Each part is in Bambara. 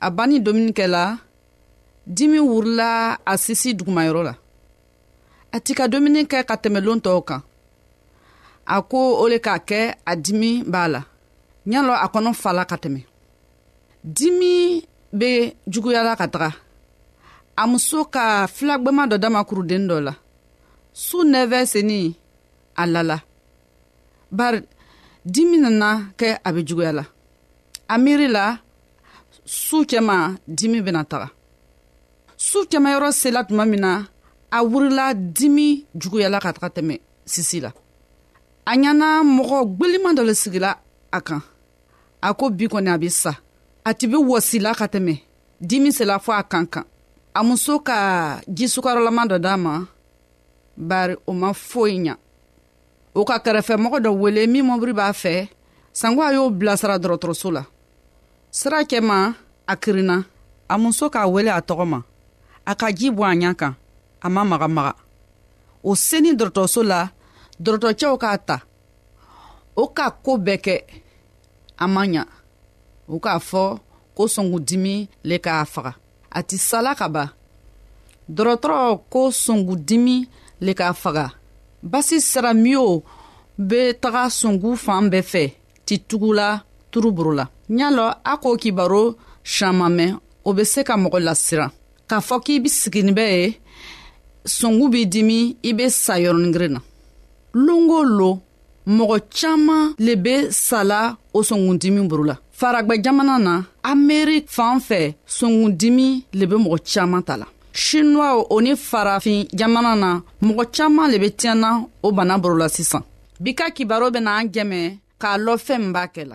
a ba ni domuni kɛla dimi wurila a sisi dugumayɔrɔ la a ti ka domuni kɛ ka tɛmɛlon tɔw kan a ko o le k'a kɛ a dimi b'a la ɲalɔ a kɔnɔ fala ka tɛmɛ dimi be juguyala ka taga a muso ka filagwɛma dɔ dama kuruden dɔ la su nɛvɛ seni a lala bari dimi nana kɛ a be juguya la a miiri la su cɛma dimi bena taga su cɛmayɔrɔ sela tuma min na a wurila dimi juguyala ka taga tɛmɛ sisi la a ɲana mɔgɔ gweliman dɔ le sigila a kan a ko bi kɔni a be sa a tibi wɔsila ka tɛmɛ dimi sela fɔ a kan kan a muso ka jisukarɔlama dɔ d'a ma bari o ma foyi ɲa o ka kɛrɛfɛmɔgɔ dɔ wele min mɔbiri b'a fɛ sanko a y'o bilasira dɔgɔtɔrɔso la sira cɛma a kirinna a muso k'a wele a tɔgɔ ma a ka ji bɔ a ɲa kan a ma maga maga o seni dɔgɔtɔrɔso la dɔgɔtɔrɔcɛw k'a ta o ka ko bɛɛ kɛ a ma ɲa u k'a fɔ ko sɔngudimi le k'a faga a ti sala ka ban dɔrɔtɔrɔ ko songudimi le k'a faga basi sira miyo be taga songu fan bɛɛ fɛ ti tugula turuburu la y'a lɔ a k'o kibaro saman mɛn o be se ka mɔgɔ lasiran k'a fɔ k'i be sigini bɛ ye songu b'i dimi i be sa yɔrɔningirin na lon o lon mɔgɔ caaman le be sala o sɔngundimi boro la faragwɛ jamana na amerik fan fɛ sɔngundimi le be mɔgɔ caaman ta la shinuwaw o ni farafin jamana na mɔgɔ caaman le be tiɲɛna o bana boro la sisan bi ka kibaro bena an jɛmɛ k'a lɔ fɛɛn min b'a kɛ la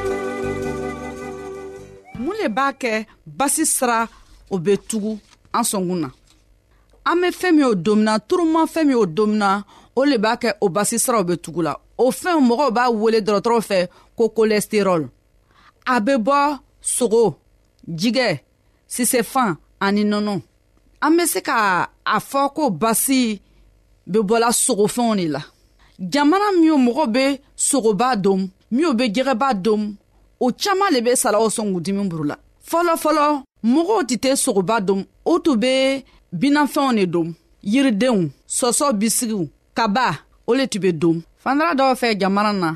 mun le b'a kɛ basi sira o bɛ tugu an sɔnkun na an bɛ fɛn min o domina turuma fɛn min o domina o le b'a kɛ o basi siraw bɛ tugu la o fɛnw mɔgɔw b'a wele dɔgɔtɔrɔw fɛ ko kolɛsterɔl a bɛ bɔ sogo jigɛ sisefan ani nɔnɔ an be se ka a fɔ ko basi be bɔla sogofɛnw de la jamana minw mɔgɔ be sogoba dom minw be jɛgɛba dom o caaman le be salaw sɔngudimi buru la fɔlɔfɔlɔ mɔgɔw tɛ tɛ sogoba dom o tun be binafɛnw de dom yiridenw sɔsɔ bisigiw kaba o le tun be dom fandara dɔw fɛ jamana na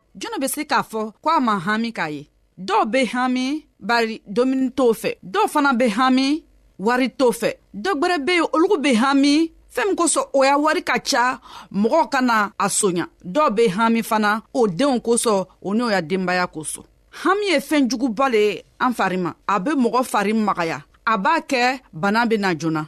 jɔnni bɛ se k'a fɔ ko a ma hami k'a ye dɔw bɛ hami bari dumuni t'o fɛ dɔw fana bɛ hami wari t'o fɛ dɔ gwɛrɛ be yen olugu be hami fɛɛn min kosɔn o y'a wari ka ca mɔgɔw ka na a soɲa dɔw be hami fana o denw kosɔn o n'o ya denbaya kosɔn hami ye fɛɛn juguba le ye an fari ma a be mɔgɔ fari magaya a b'a kɛ bana bena joona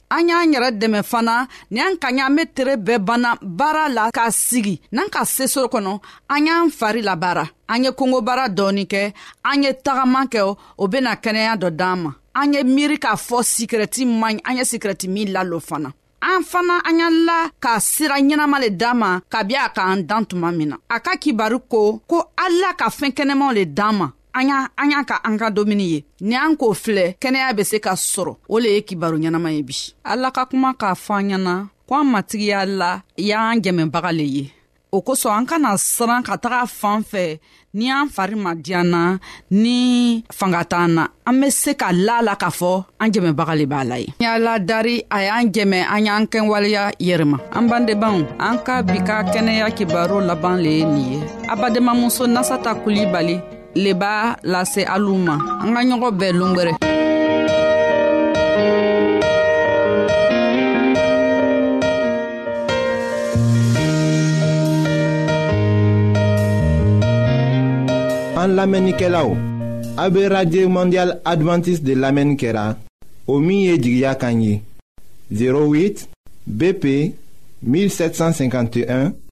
an y'an yɛrɛ dɛmɛ fana ni an ka ɲa an be tere bɛɛ banna baara la k'a sigi n'an ka sesoro kɔnɔ an y'an fari labaara an ye kongobara dɔɔni kɛ an ye tagaman kɛ o bena kɛnɛya dɔ d'an ma an ye miiri k'a fɔ sikirɛti man ɲi an ye sikirɛti min lalo fana an fana an y'an la ka sira ɲɛnama le d'an ma kabi a k'an dan tuma min na a ka kibaru ko ko ala ka fɛɛn kɛnɛmaw le d'an ma an y'a an y'a ka an ka domuni ye ni an k'o filɛ kɛnɛya bɛ se ka sɔrɔ o le ye kibaro ɲɛnama ye bi ala ka kuma k'a fɔ an ɲɛna ko an matigiya la y'an jɛmɛbaga le ye o kosɔn an kana siran ka taga fan fɛ ni an fari ma diyan na ni fanga t'an na an be se ka la la k'a fɔ an jɛmɛbaga le b'a la ye y'a ladari a y'an jɛmɛ an y'an kɛwaleya yɛrɛma an bandebanw an ka bi ka kɛnɛya kibaro laban le ye nin ye a badenmamuso nasata kulibali le b'a lase alu ma an ka ɲɔgɔn bɛɛ longwɛrɛ an lamɛnnikɛlaw a be radio mondial adventiste de lamɛnni kɛra o min ye jigiya kan ye 08 bp 1751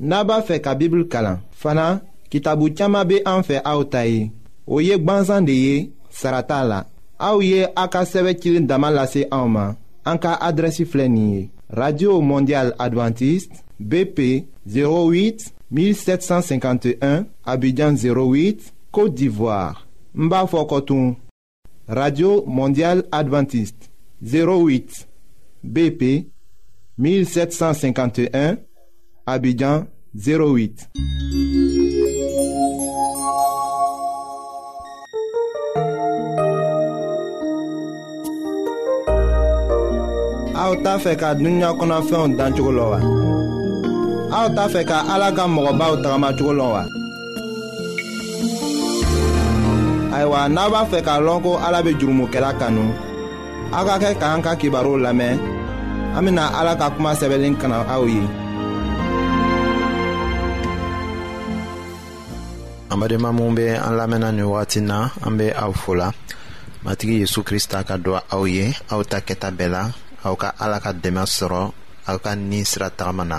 n'a b'a fɛ ka bibulu kalan fana kitabu caman bɛ an fɛ aw ta ye o ye gbansan de ye sara t'a la aw ye a ka sɛbɛn cilen dama lase anw ma an ka adrɛsi filɛ nin ye radio mondial adventiste bp 08 1751 abidjan 08 côte d'ivoire n b'a fɔ kɔtun Radio Mondiale Adventiste 08 BP 1751 Abidjan 08. aw t'a fɛ ka dunuya kɔnɔfɛnw dan cogo la wa aw t'a fɛ ka ala ka mɔgɔbaw tagamacogo la wa ayiwa n'a b'a fɛ k'a lɔn ko ala bɛ jurumokɛla kanu aw ka kɛ k'an ka kibaruw lamɛn an bɛna ala ka kuma sɛbɛnlen kana aw ye. an badenma minnu bɛ an lamɛnna nin wagati na an bɛ aw fo la matigi yesu krista ka dɔn aw ye aw ta kɛta bɛɛ la aw ka ala ka dɛmɛ sɔrɔ aw ka ni sira tagama na.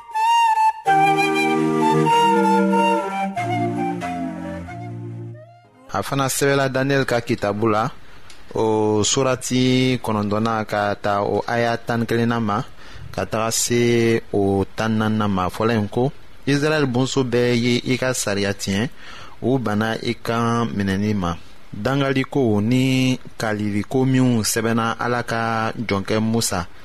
a fana sɛbɛla daniyɛli ka kitabu la o surati kɔnɔntɔnna ka ta o aya tan kelenna ma ka taga se o tan nanna ma fɔlɔ in ko israɛl bonso bɛɛ ye i ka sariya tiɲɛ u banna i kan minɛni ma dangaliko ni kaliliko minw sɛbɛnna ala ka jɔnkɛ musa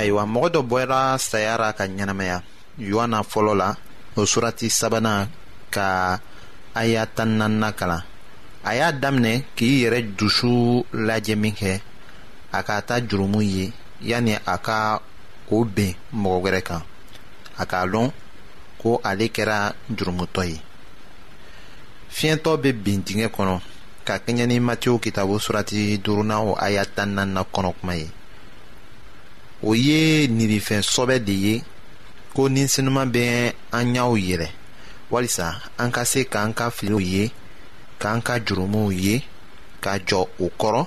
ayiwa mɔgɔ dɔ bɔra saya ra ka ɲɛnamaya yohana fɔlɔ la o surati sabanan ka aya tan naaninan kalan a y'a daminɛ k'i yɛrɛ dusu lajɛ min kɛ a ka ta jurumu ye yanni a ka k'o ben mɔgɔ wɛrɛ kan a k'a lɔn ko ale kɛra jurumutɔ ye fiɲɛtɔ bɛ bin dingɛ kɔnɔ ka kɛɲɛ ni matiw kitabu surati duurunan o aya tan naanina kɔnɔ kuma ye o ye nirifɛn sɔbɛ de ye ko ni sinima bɛ an ɲɛw yɛlɛ walisa an ka se k'an ka filiw ye k'an ka jurumuw ye ka jɔ u kɔrɔ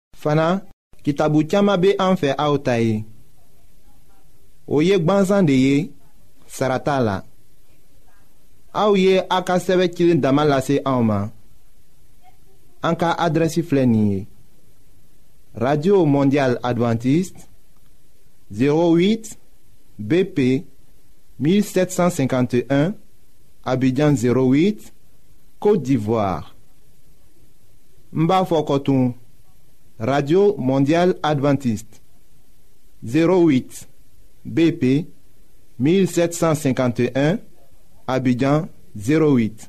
fana kitabu caman bɛ an fɛ aw ta ye o ye gbansan de ye sara t'a la aw ye a ka sɛbɛn cilen dama lase anw ma an ka adrɛsi filɛ nin ye radio mondial adventiste 08 BP 1751 Abidjan 08 Côte d'Ivoire n b'a fɔ kɔtun radio mondial adventiste 08 bp 1751 abidjan 08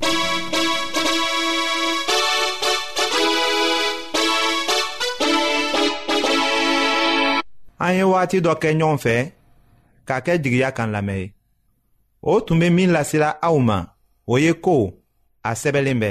an ye wagati dɔ kɛ ɲɔgɔn fɛ k'a kɛ jigiya kan lamɛn ye o tun bɛ min lasira aw ma o ye ko a sɛbɛnlen bɛ